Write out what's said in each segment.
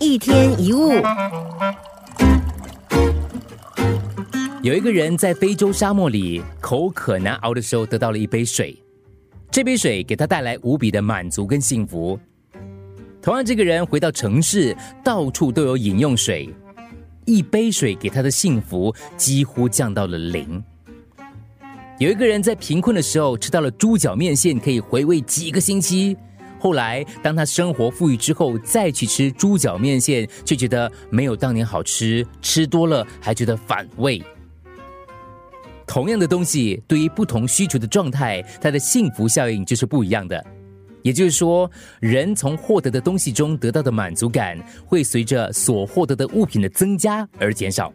一天一物，有一个人在非洲沙漠里口渴难熬的时候，得到了一杯水。这杯水给他带来无比的满足跟幸福。同样，这个人回到城市，到处都有饮用水，一杯水给他的幸福几乎降到了零。有一个人在贫困的时候吃到了猪脚面线，可以回味几个星期。后来，当他生活富裕之后，再去吃猪脚面线，却觉得没有当年好吃，吃多了还觉得反胃。同样的东西，对于不同需求的状态，它的幸福效应就是不一样的。也就是说，人从获得的东西中得到的满足感，会随着所获得的物品的增加而减少。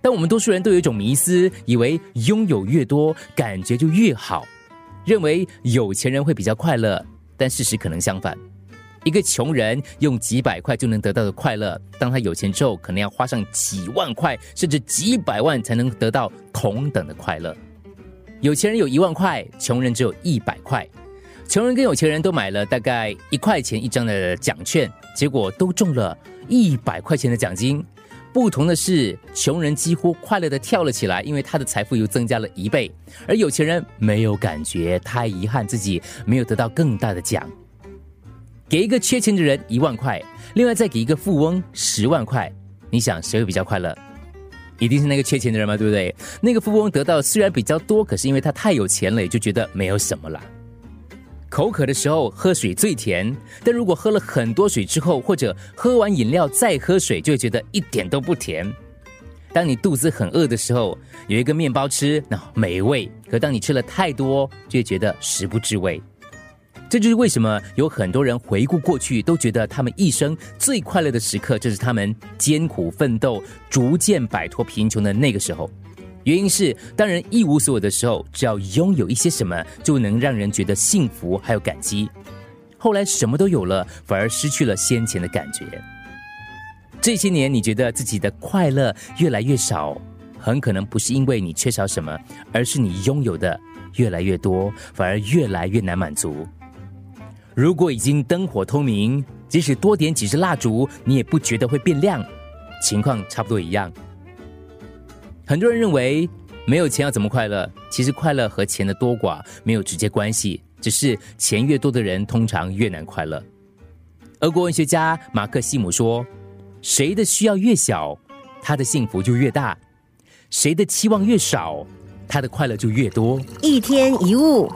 但我们多数人都有一种迷思，以为拥有越多，感觉就越好，认为有钱人会比较快乐。但事实可能相反，一个穷人用几百块就能得到的快乐，当他有钱之后，可能要花上几万块甚至几百万才能得到同等的快乐。有钱人有一万块，穷人只有一百块。穷人跟有钱人都买了大概一块钱一张的奖券，结果都中了一百块钱的奖金。不同的是，穷人几乎快乐的跳了起来，因为他的财富又增加了一倍；而有钱人没有感觉，太遗憾自己没有得到更大的奖。给一个缺钱的人一万块，另外再给一个富翁十万块，你想谁会比较快乐？一定是那个缺钱的人嘛，对不对？那个富翁得到虽然比较多，可是因为他太有钱了，也就觉得没有什么了。口渴的时候喝水最甜，但如果喝了很多水之后，或者喝完饮料再喝水，就会觉得一点都不甜。当你肚子很饿的时候，有一个面包吃，那美味；可当你吃了太多，就会觉得食不知味。这就是为什么有很多人回顾过去，都觉得他们一生最快乐的时刻，就是他们艰苦奋斗、逐渐摆脱贫穷的那个时候。原因是，当人一无所有的时候，只要拥有一些什么，就能让人觉得幸福还有感激。后来什么都有了，反而失去了先前的感觉。这些年，你觉得自己的快乐越来越少，很可能不是因为你缺少什么，而是你拥有的越来越多，反而越来越难满足。如果已经灯火通明，即使多点几支蜡烛，你也不觉得会变亮。情况差不多一样。很多人认为没有钱要怎么快乐？其实快乐和钱的多寡没有直接关系，只是钱越多的人通常越难快乐。俄国文学家马克西姆说：“谁的需要越小，他的幸福就越大；谁的期望越少，他的快乐就越多。”一天一物。